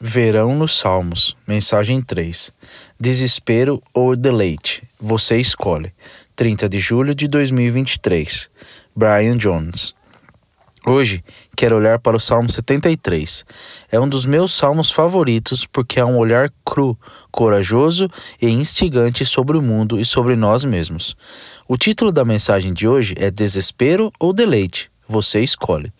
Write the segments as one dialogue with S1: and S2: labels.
S1: Verão nos Salmos, mensagem 3. Desespero ou deleite? Você escolhe. 30 de julho de 2023. Brian Jones. Hoje quero olhar para o Salmo 73. É um dos meus salmos favoritos porque há um olhar cru, corajoso e instigante sobre o mundo e sobre nós mesmos. O título da mensagem de hoje é Desespero ou Deleite? Você escolhe.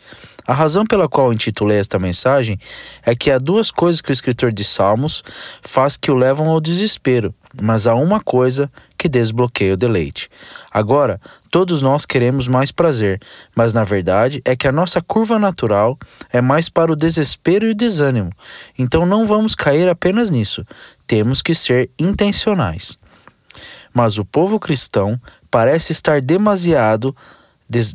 S1: A razão pela qual intitulei esta mensagem é que há duas coisas que o escritor de Salmos faz que o levam ao desespero, mas há uma coisa que desbloqueia o deleite. Agora, todos nós queremos mais prazer, mas na verdade é que a nossa curva natural é mais para o desespero e o desânimo. Então não vamos cair apenas nisso. Temos que ser intencionais. Mas o povo cristão parece estar demasiado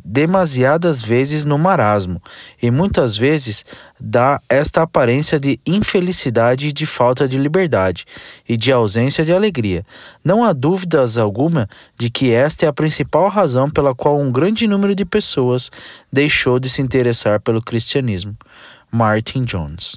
S1: demasiadas vezes no marasmo e muitas vezes dá esta aparência de infelicidade e de falta de liberdade e de ausência de alegria. Não há dúvidas alguma de que esta é a principal razão pela qual um grande número de pessoas deixou de se interessar pelo cristianismo. Martin Jones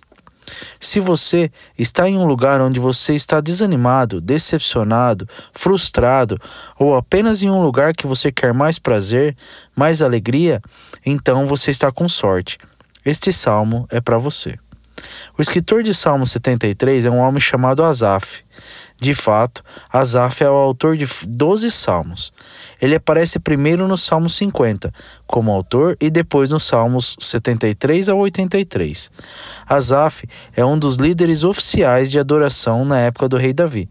S1: se você está em um lugar onde você está desanimado, decepcionado, frustrado, ou apenas em um lugar que você quer mais prazer, mais alegria, então você está com sorte. Este salmo é para você. O escritor de Salmo 73 é um homem chamado Asaf. De fato, Asaf é o autor de 12 salmos. Ele aparece primeiro no Salmo 50 como autor e depois nos Salmos 73 a 83. Asaf é um dos líderes oficiais de adoração na época do rei Davi.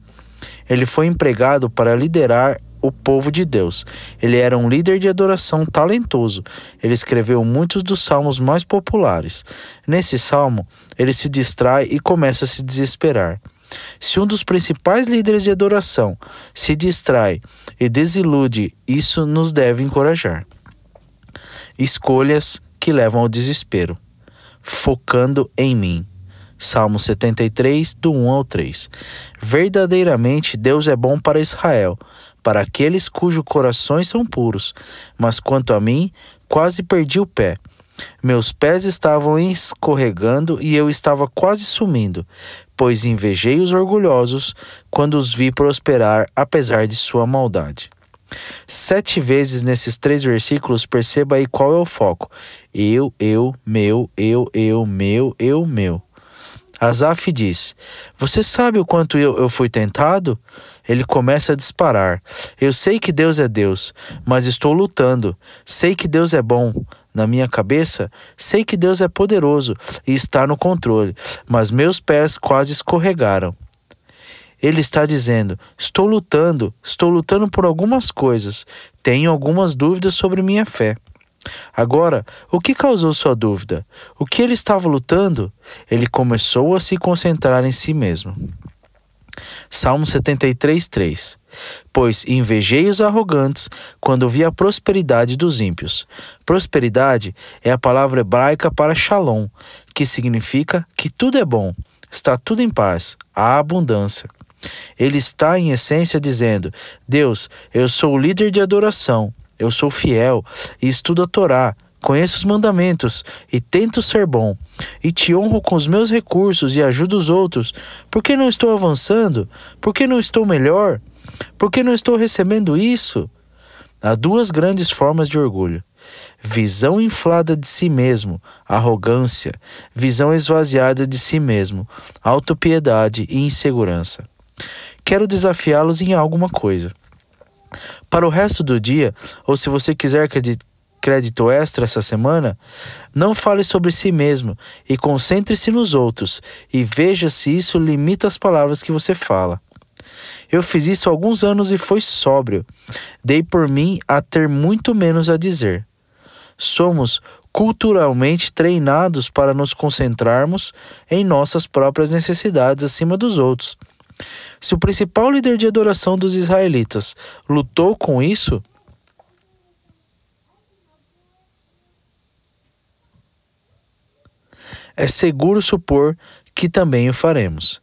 S1: Ele foi empregado para liderar o povo de Deus. Ele era um líder de adoração talentoso. Ele escreveu muitos dos salmos mais populares. Nesse salmo, ele se distrai e começa a se desesperar. Se um dos principais líderes de adoração se distrai e desilude, isso nos deve encorajar. Escolhas que levam ao desespero. Focando em mim. Salmo 73, do 1 ao 3. Verdadeiramente Deus é bom para Israel, para aqueles cujos corações são puros. Mas quanto a mim, quase perdi o pé. Meus pés estavam escorregando e eu estava quase sumindo, pois invejei os orgulhosos quando os vi prosperar apesar de sua maldade. Sete vezes nesses três versículos, perceba aí qual é o foco: eu, eu, meu, eu, eu, meu, eu, meu. Asaf diz: Você sabe o quanto eu, eu fui tentado? Ele começa a disparar. Eu sei que Deus é Deus, mas estou lutando. Sei que Deus é bom. Na minha cabeça, sei que Deus é poderoso e está no controle, mas meus pés quase escorregaram. Ele está dizendo: Estou lutando, estou lutando por algumas coisas, tenho algumas dúvidas sobre minha fé. Agora, o que causou sua dúvida? O que ele estava lutando? Ele começou a se concentrar em si mesmo. Salmo 73, 3 Pois invejei os arrogantes quando vi a prosperidade dos ímpios. Prosperidade é a palavra hebraica para shalom, que significa que tudo é bom, está tudo em paz, há abundância. Ele está, em essência, dizendo: Deus, eu sou o líder de adoração, eu sou fiel e estudo a Torá, conheço os mandamentos e tento ser bom, e te honro com os meus recursos e ajudo os outros. Por que não estou avançando? Por que não estou melhor? Por que não estou recebendo isso? Há duas grandes formas de orgulho: visão inflada de si mesmo, arrogância, visão esvaziada de si mesmo, autopiedade e insegurança. Quero desafiá-los em alguma coisa. Para o resto do dia, ou se você quiser crédito extra essa semana, não fale sobre si mesmo e concentre-se nos outros e veja se isso limita as palavras que você fala. Eu fiz isso há alguns anos e foi sóbrio. Dei por mim a ter muito menos a dizer. Somos culturalmente treinados para nos concentrarmos em nossas próprias necessidades acima dos outros. Se o principal líder de adoração dos israelitas lutou com isso, é seguro supor que também o faremos.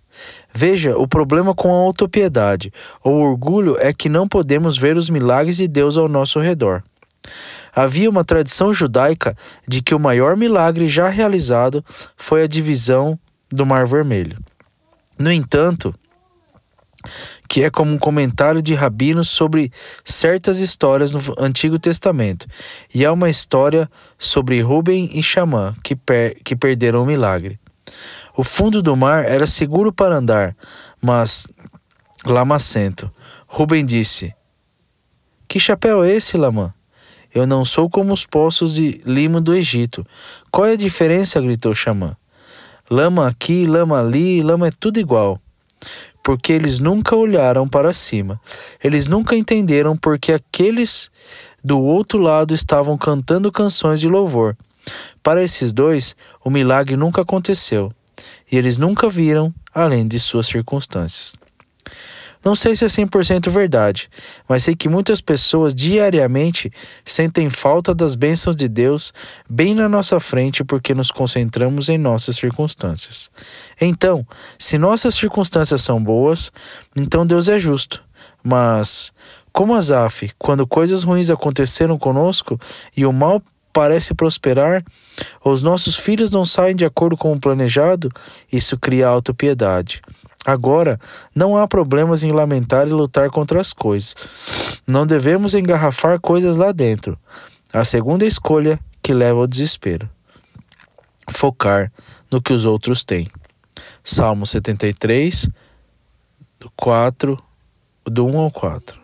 S1: Veja, o problema com a autopiedade ou orgulho é que não podemos ver os milagres de Deus ao nosso redor. Havia uma tradição judaica de que o maior milagre já realizado foi a divisão do Mar Vermelho. No entanto, que é como um comentário de rabinos sobre certas histórias no Antigo Testamento, e é uma história sobre Ruben e Xamã que, per que perderam o milagre. O fundo do mar era seguro para andar, mas lamacento. Ruben disse: Que chapéu é esse, Lamã? Eu não sou como os poços de limo do Egito. Qual é a diferença? gritou Xamã. Lama aqui, lama ali, lama é tudo igual porque eles nunca olharam para cima. Eles nunca entenderam porque aqueles do outro lado estavam cantando canções de louvor. Para esses dois, o milagre nunca aconteceu, e eles nunca viram além de suas circunstâncias. Não sei se é 100% verdade, mas sei que muitas pessoas diariamente sentem falta das bênçãos de Deus bem na nossa frente porque nos concentramos em nossas circunstâncias. Então, se nossas circunstâncias são boas, então Deus é justo. Mas, como Azaf, quando coisas ruins aconteceram conosco e o mal parece prosperar, os nossos filhos não saem de acordo com o planejado, isso cria autopiedade. Agora, não há problemas em lamentar e lutar contra as coisas. Não devemos engarrafar coisas lá dentro. A segunda escolha que leva ao desespero. Focar no que os outros têm. Salmo 73, 4, do 1 ao 4.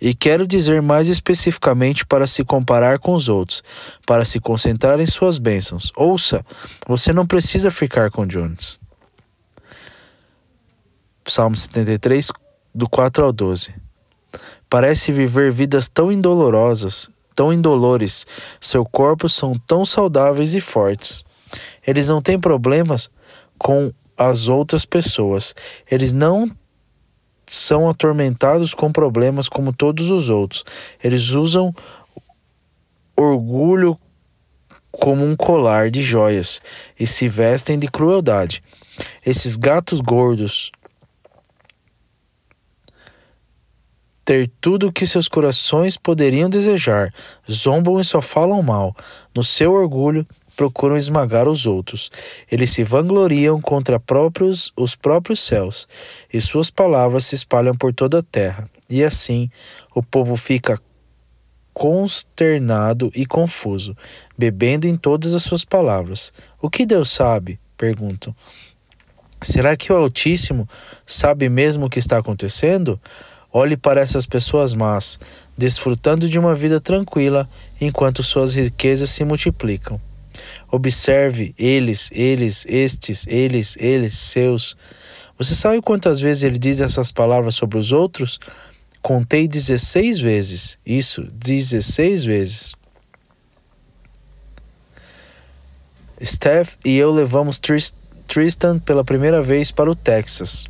S1: E quero dizer mais especificamente para se comparar com os outros, para se concentrar em suas bênçãos. Ouça, você não precisa ficar com Jones. Salmo 73, do 4 ao 12. Parece viver vidas tão indolorosas, tão indolores, seu corpo são tão saudáveis e fortes. Eles não têm problemas com as outras pessoas. Eles não são atormentados com problemas como todos os outros. Eles usam orgulho como um colar de joias e se vestem de crueldade. Esses gatos gordos ter tudo o que seus corações poderiam desejar, zombam e só falam mal. No seu orgulho, procuram esmagar os outros. Eles se vangloriam contra próprios, os próprios céus, e suas palavras se espalham por toda a terra. E assim, o povo fica consternado e confuso, bebendo em todas as suas palavras. O que Deus sabe? perguntam. Será que o Altíssimo sabe mesmo o que está acontecendo? Olhe para essas pessoas más, desfrutando de uma vida tranquila enquanto suas riquezas se multiplicam. Observe eles, eles, estes, eles, eles, seus. Você sabe quantas vezes ele diz essas palavras sobre os outros? Contei 16 vezes. Isso, 16 vezes. Steph e eu levamos Tristan pela primeira vez para o Texas.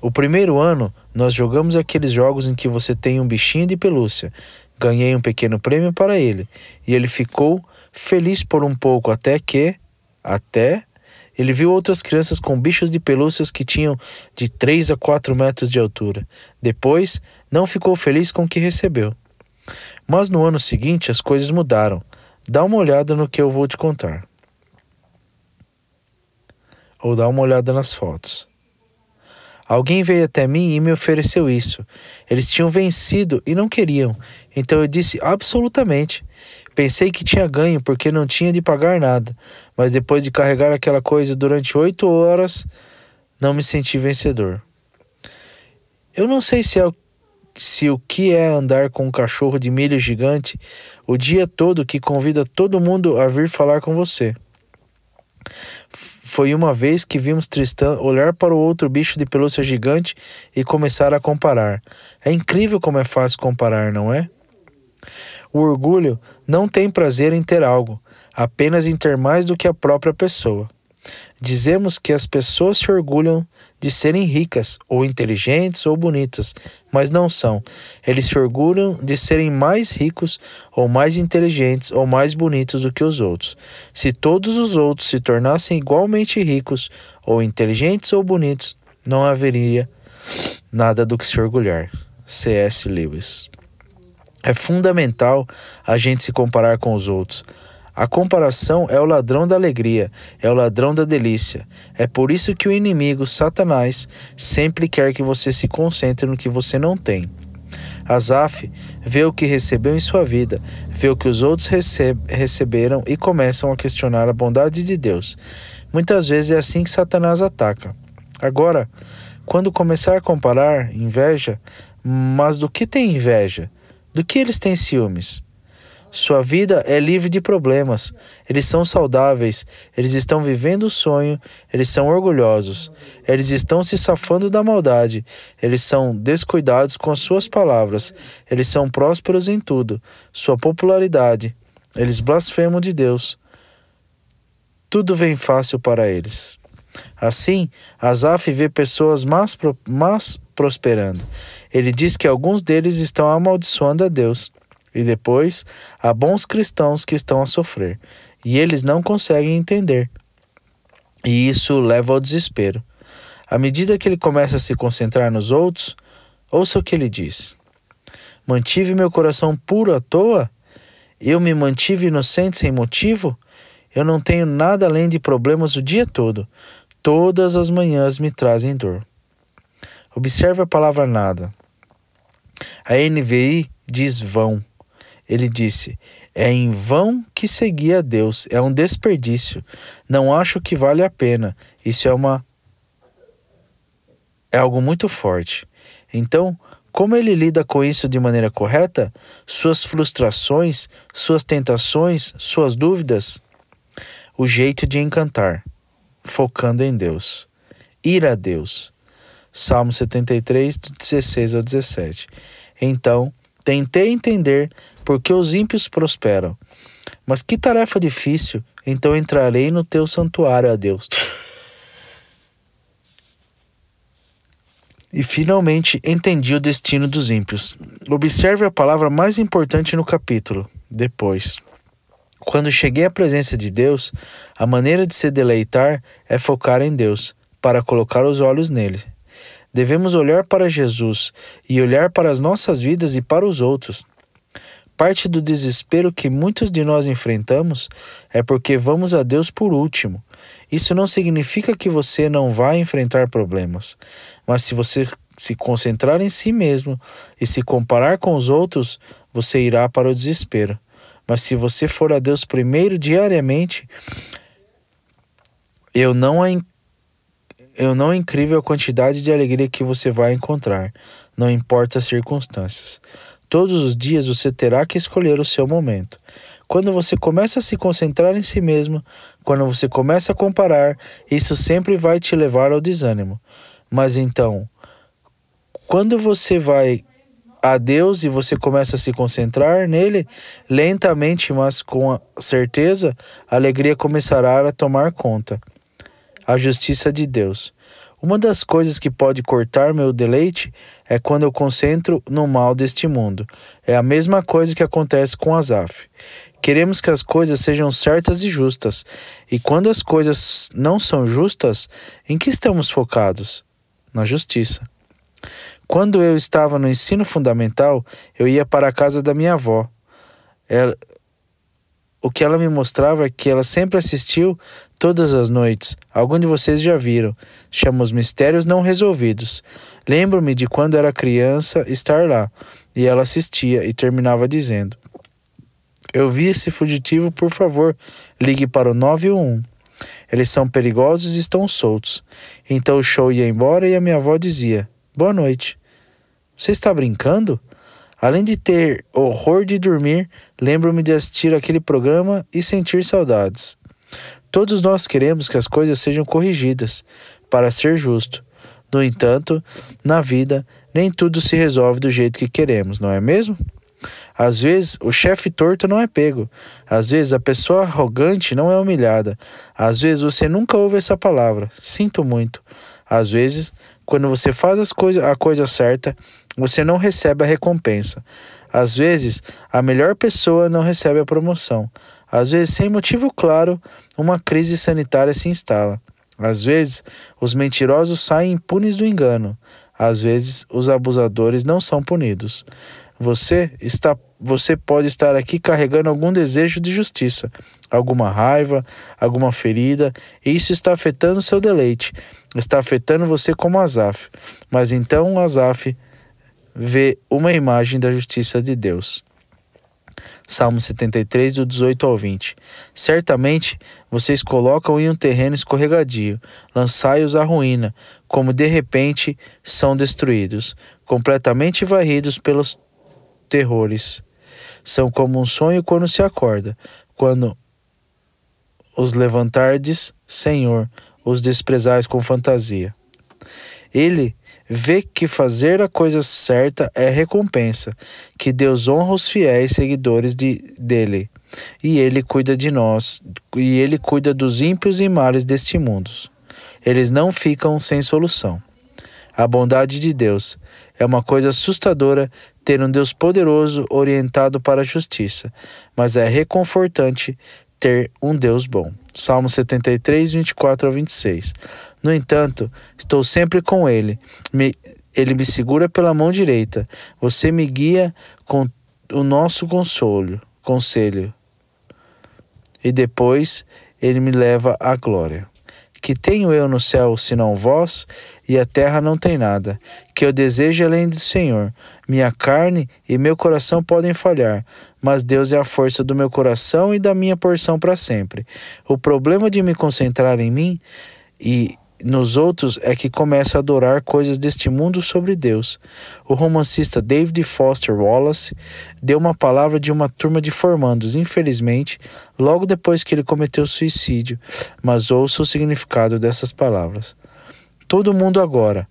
S1: O primeiro ano, nós jogamos aqueles jogos em que você tem um bichinho de pelúcia. Ganhei um pequeno prêmio para ele. E ele ficou feliz por um pouco, até que. Até. Ele viu outras crianças com bichos de pelúcias que tinham de 3 a 4 metros de altura. Depois, não ficou feliz com o que recebeu. Mas no ano seguinte as coisas mudaram. Dá uma olhada no que eu vou te contar. Ou dá uma olhada nas fotos. Alguém veio até mim e me ofereceu isso. Eles tinham vencido e não queriam. Então eu disse absolutamente. Pensei que tinha ganho porque não tinha de pagar nada, mas depois de carregar aquela coisa durante oito horas, não me senti vencedor. Eu não sei se, é, se o que é andar com um cachorro de milho gigante o dia todo que convida todo mundo a vir falar com você. Foi uma vez que vimos Tristan olhar para o outro bicho de pelúcia gigante e começar a comparar. É incrível como é fácil comparar, não é? O orgulho não tem prazer em ter algo, apenas em ter mais do que a própria pessoa. Dizemos que as pessoas se orgulham de serem ricas, ou inteligentes, ou bonitas, mas não são. Eles se orgulham de serem mais ricos, ou mais inteligentes, ou mais bonitos do que os outros. Se todos os outros se tornassem igualmente ricos, ou inteligentes, ou bonitos, não haveria nada do que se orgulhar. C.S. Lewis. É fundamental a gente se comparar com os outros. A comparação é o ladrão da alegria, é o ladrão da delícia. É por isso que o inimigo, Satanás, sempre quer que você se concentre no que você não tem. Asaf vê o que recebeu em sua vida, vê o que os outros receberam e começam a questionar a bondade de Deus. Muitas vezes é assim que Satanás ataca. Agora, quando começar a comparar, inveja, mas do que tem inveja? Do que eles têm ciúmes? Sua vida é livre de problemas. Eles são saudáveis. Eles estão vivendo o sonho. Eles são orgulhosos. Eles estão se safando da maldade. Eles são descuidados com as suas palavras. Eles são prósperos em tudo. Sua popularidade. Eles blasfemam de Deus. Tudo vem fácil para eles. Assim, Asaf vê pessoas más prosperando. Ele diz que alguns deles estão amaldiçoando a Deus. E depois, há bons cristãos que estão a sofrer, e eles não conseguem entender. E isso leva ao desespero. À medida que ele começa a se concentrar nos outros, ouça o que ele diz: Mantive meu coração puro à toa? Eu me mantive inocente sem motivo? Eu não tenho nada além de problemas o dia todo. Todas as manhãs me trazem dor. Observe a palavra nada. A NVI diz vão. Ele disse: É em vão que seguir a Deus, é um desperdício. Não acho que vale a pena. Isso é uma é algo muito forte. Então, como ele lida com isso de maneira correta? Suas frustrações, suas tentações, suas dúvidas? O jeito de encantar, focando em Deus. Ir a Deus. Salmo 73, 16 ao 17. Então, tentei entender porque os ímpios prosperam. Mas que tarefa difícil, então entrarei no teu santuário, a Deus. E finalmente entendi o destino dos ímpios. Observe a palavra mais importante no capítulo, depois. Quando cheguei à presença de Deus, a maneira de se deleitar é focar em Deus, para colocar os olhos nele. Devemos olhar para Jesus e olhar para as nossas vidas e para os outros. Parte do desespero que muitos de nós enfrentamos é porque vamos a Deus por último. Isso não significa que você não vai enfrentar problemas, mas se você se concentrar em si mesmo e se comparar com os outros, você irá para o desespero. Mas se você for a Deus primeiro diariamente, eu não é, eu não é incrível a quantidade de alegria que você vai encontrar, não importa as circunstâncias. Todos os dias você terá que escolher o seu momento. Quando você começa a se concentrar em si mesmo, quando você começa a comparar, isso sempre vai te levar ao desânimo. Mas então, quando você vai a Deus e você começa a se concentrar nele, lentamente, mas com certeza, a alegria começará a tomar conta. A justiça de Deus. Uma das coisas que pode cortar meu deleite é quando eu concentro no mal deste mundo. É a mesma coisa que acontece com Asaf. Queremos que as coisas sejam certas e justas. E quando as coisas não são justas, em que estamos focados? Na justiça. Quando eu estava no ensino fundamental, eu ia para a casa da minha avó. Ela, o que ela me mostrava é que ela sempre assistiu todas as noites. Alguns de vocês já viram. Chama Os Mistérios Não Resolvidos. Lembro-me de quando era criança estar lá. E ela assistia e terminava dizendo: Eu vi esse fugitivo, por favor, ligue para o 911. Eles são perigosos e estão soltos. Então o show ia embora e a minha avó dizia: Boa noite. Você está brincando? Além de ter horror de dormir, lembro-me de assistir aquele programa e sentir saudades. Todos nós queremos que as coisas sejam corrigidas, para ser justo. No entanto, na vida, nem tudo se resolve do jeito que queremos, não é mesmo? Às vezes, o chefe torto não é pego. Às vezes, a pessoa arrogante não é humilhada. Às vezes, você nunca ouve essa palavra. Sinto muito. Às vezes, quando você faz as coisa, a coisa certa, você não recebe a recompensa. Às vezes, a melhor pessoa não recebe a promoção. Às vezes, sem motivo claro, uma crise sanitária se instala. Às vezes, os mentirosos saem impunes do engano. Às vezes, os abusadores não são punidos. Você está você pode estar aqui carregando algum desejo de justiça, alguma raiva, alguma ferida, e isso está afetando seu deleite, está afetando você como Azaf. Mas então Azaf vê uma imagem da justiça de Deus. Salmo 73, do 18 ao 20. Certamente vocês colocam em um terreno escorregadio, lançai-os à ruína, como de repente são destruídos, completamente varridos pelos terrores. São como um sonho quando se acorda, quando os levantardes, Senhor, os desprezais com fantasia. Ele vê que fazer a coisa certa é recompensa, que Deus honra os fiéis seguidores de, dele, e ele cuida de nós, e ele cuida dos ímpios e males deste mundo. Eles não ficam sem solução. A bondade de Deus é uma coisa assustadora ter um Deus poderoso orientado para a justiça, mas é reconfortante ter um Deus bom. Salmo 73, 24 a 26. No entanto, estou sempre com Ele. Me, ele me segura pela mão direita. Você me guia com o nosso consolo, conselho. E depois ele me leva à glória. Que tenho eu no céu senão vós, e a terra não tem nada, que eu desejo além do Senhor. Minha carne e meu coração podem falhar, mas Deus é a força do meu coração e da minha porção para sempre. O problema de me concentrar em mim e nos outros é que começa a adorar coisas deste mundo sobre Deus. O romancista David Foster Wallace deu uma palavra de uma turma de formandos, infelizmente, logo depois que ele cometeu suicídio, mas ouça o significado dessas palavras. Todo mundo agora.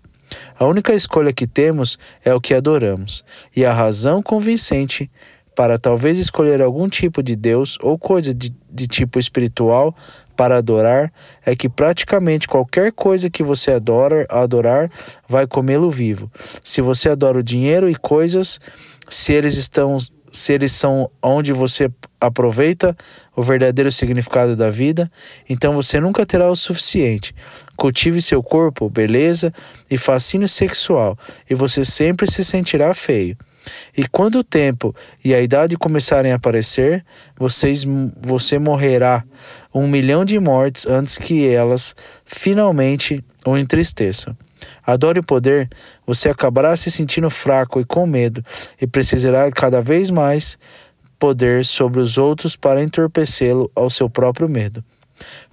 S1: A única escolha que temos é o que adoramos, e a razão convincente para talvez escolher algum tipo de Deus ou coisa de, de tipo espiritual para adorar é que praticamente qualquer coisa que você adora, adorar vai comê-lo vivo. Se você adora o dinheiro e coisas, se eles estão se eles são onde você aproveita o verdadeiro significado da vida, então você nunca terá o suficiente. Cultive seu corpo, beleza e fascínio sexual, e você sempre se sentirá feio. E quando o tempo e a idade começarem a aparecer, vocês, você morrerá um milhão de mortes antes que elas finalmente o entristeçam. Adore o poder, você acabará se sentindo fraco e com medo, e precisará cada vez mais poder sobre os outros para entorpecê-lo ao seu próprio medo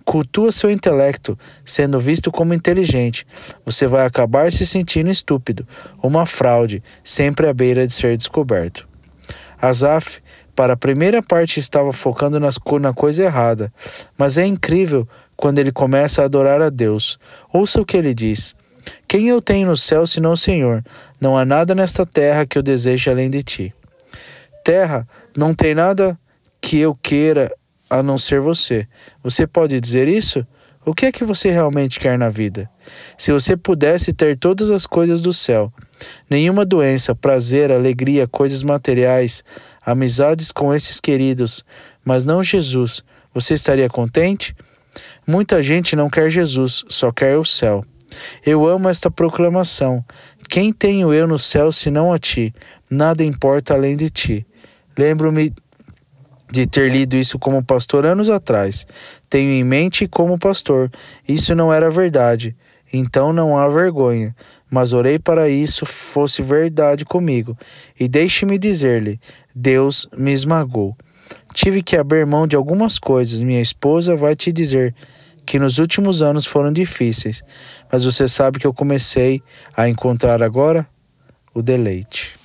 S1: cultua seu intelecto, sendo visto como inteligente, você vai acabar se sentindo estúpido, uma fraude, sempre à beira de ser descoberto. Azaf, para a primeira parte, estava focando nas, na coisa errada, mas é incrível quando ele começa a adorar a Deus. Ouça o que ele diz. Quem eu tenho no céu senão o Senhor? Não há nada nesta terra que eu deseje além de ti. Terra, não tem nada que eu queira a não ser você. Você pode dizer isso? O que é que você realmente quer na vida? Se você pudesse ter todas as coisas do céu, nenhuma doença, prazer, alegria, coisas materiais, amizades com esses queridos, mas não Jesus, você estaria contente? Muita gente não quer Jesus, só quer o céu. Eu amo esta proclamação. Quem tenho eu no céu senão a ti? Nada importa além de ti. Lembro-me de ter lido isso como pastor anos atrás. Tenho em mente como pastor. Isso não era verdade. Então não há vergonha. Mas orei para isso fosse verdade comigo. E deixe-me dizer-lhe: Deus me esmagou. Tive que abrir mão de algumas coisas. Minha esposa vai te dizer que nos últimos anos foram difíceis. Mas você sabe que eu comecei a encontrar agora o deleite.